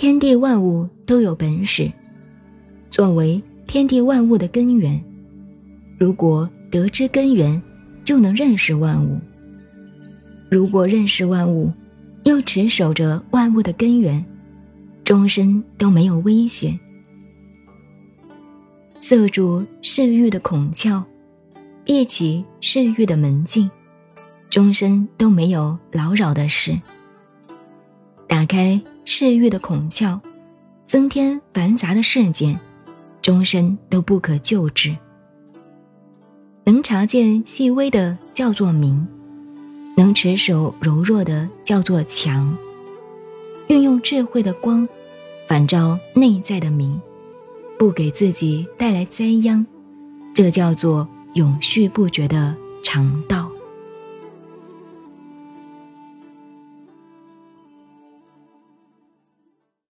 天地万物都有本始，作为天地万物的根源。如果得知根源，就能认识万物。如果认识万物，又持守着万物的根源，终身都没有危险。塞住嗜欲的孔窍，闭起嗜欲的门径，终身都没有劳扰的事。打开嗜欲的孔窍，增添繁杂的事件，终身都不可救治。能察见细微的叫做明，能持守柔弱的叫做强。运用智慧的光，反照内在的明，不给自己带来灾殃，这叫做永续不绝的常道。